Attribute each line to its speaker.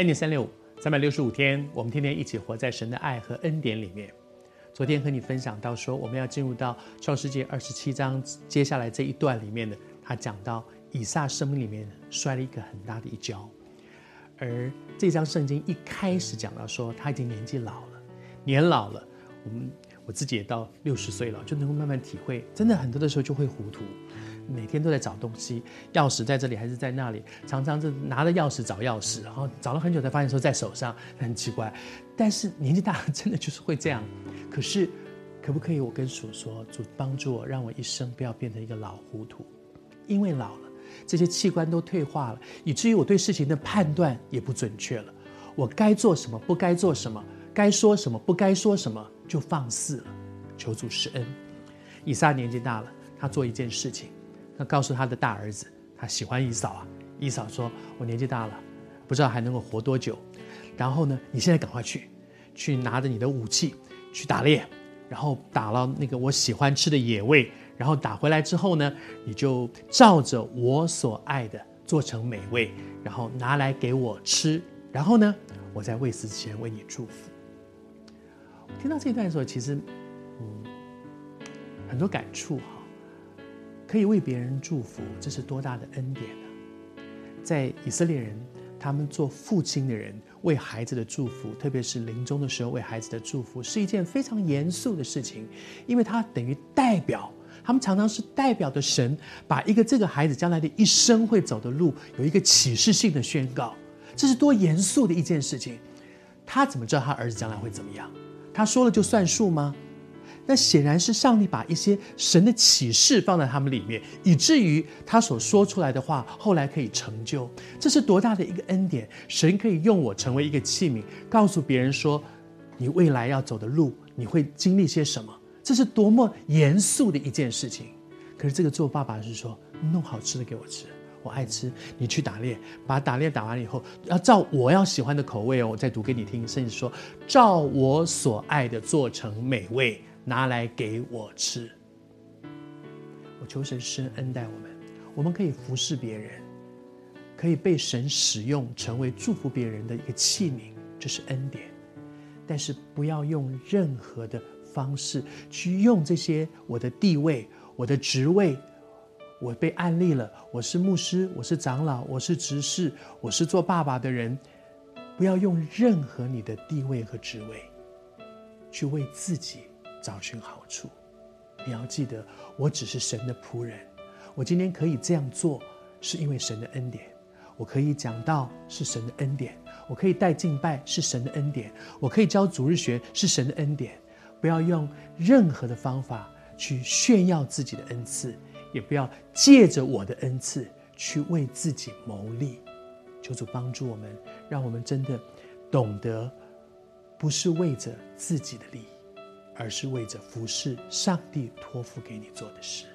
Speaker 1: 恩典三六五，三百六十五天，我们天天一起活在神的爱和恩典里面。昨天和你分享到说，我们要进入到创世记二十七章接下来这一段里面的，他讲到以撒生命里面摔了一个很大的一跤，而这张圣经一开始讲到说他已经年纪老了，年老了，我们我自己也到六十岁了，就能够慢慢体会，真的很多的时候就会糊涂。每天都在找东西，钥匙在这里还是在那里？常常是拿着钥匙找钥匙，然后找了很久才发现说在手上，很奇怪。但是年纪大了，真的就是会这样。可是，可不可以我跟主说，主帮助我，让我一生不要变成一个老糊涂？因为老了，这些器官都退化了，以至于我对事情的判断也不准确了。我该做什么，不该做什么，该说什么，不该说什么，就放肆了。求主施恩。以撒年纪大了，他做一件事情。他告诉他的大儿子，他喜欢姨嫂啊。姨嫂说：“我年纪大了，不知道还能够活多久。然后呢，你现在赶快去，去拿着你的武器去打猎，然后打了那个我喜欢吃的野味，然后打回来之后呢，你就照着我所爱的做成美味，然后拿来给我吃。然后呢，我在未死之前为你祝福。”听到这一段的时候，其实嗯，很多感触哈。可以为别人祝福，这是多大的恩典呢？在以色列人，他们做父亲的人为孩子的祝福，特别是临终的时候为孩子的祝福，是一件非常严肃的事情，因为他等于代表，他们常常是代表的神，把一个这个孩子将来的一生会走的路有一个启示性的宣告，这是多严肃的一件事情。他怎么知道他儿子将来会怎么样？他说了就算数吗？那显然是上帝把一些神的启示放在他们里面，以至于他所说出来的话后来可以成就。这是多大的一个恩典！神可以用我成为一个器皿，告诉别人说，你未来要走的路，你会经历些什么？这是多么严肃的一件事情。可是这个做爸爸是说，弄好吃的给我吃，我爱吃。你去打猎，把打猎打完以后，要照我要喜欢的口味哦，我再读给你听，甚至说，照我所爱的做成美味。拿来给我吃。我求神施恩待我们，我们可以服侍别人，可以被神使用，成为祝福别人的一个器皿，这是恩典。但是不要用任何的方式去用这些我的地位、我的职位，我被安立了，我是牧师，我是长老，我是执事，我是做爸爸的人，不要用任何你的地位和职位去为自己。找寻好处，你要记得，我只是神的仆人。我今天可以这样做，是因为神的恩典。我可以讲道，是神的恩典；我可以带敬拜，是神的恩典；我可以教主日学，是神的恩典。不要用任何的方法去炫耀自己的恩赐，也不要借着我的恩赐去为自己谋利。求主帮助我们，让我们真的懂得，不是为着自己的利益。而是为着服侍上帝托付给你做的事。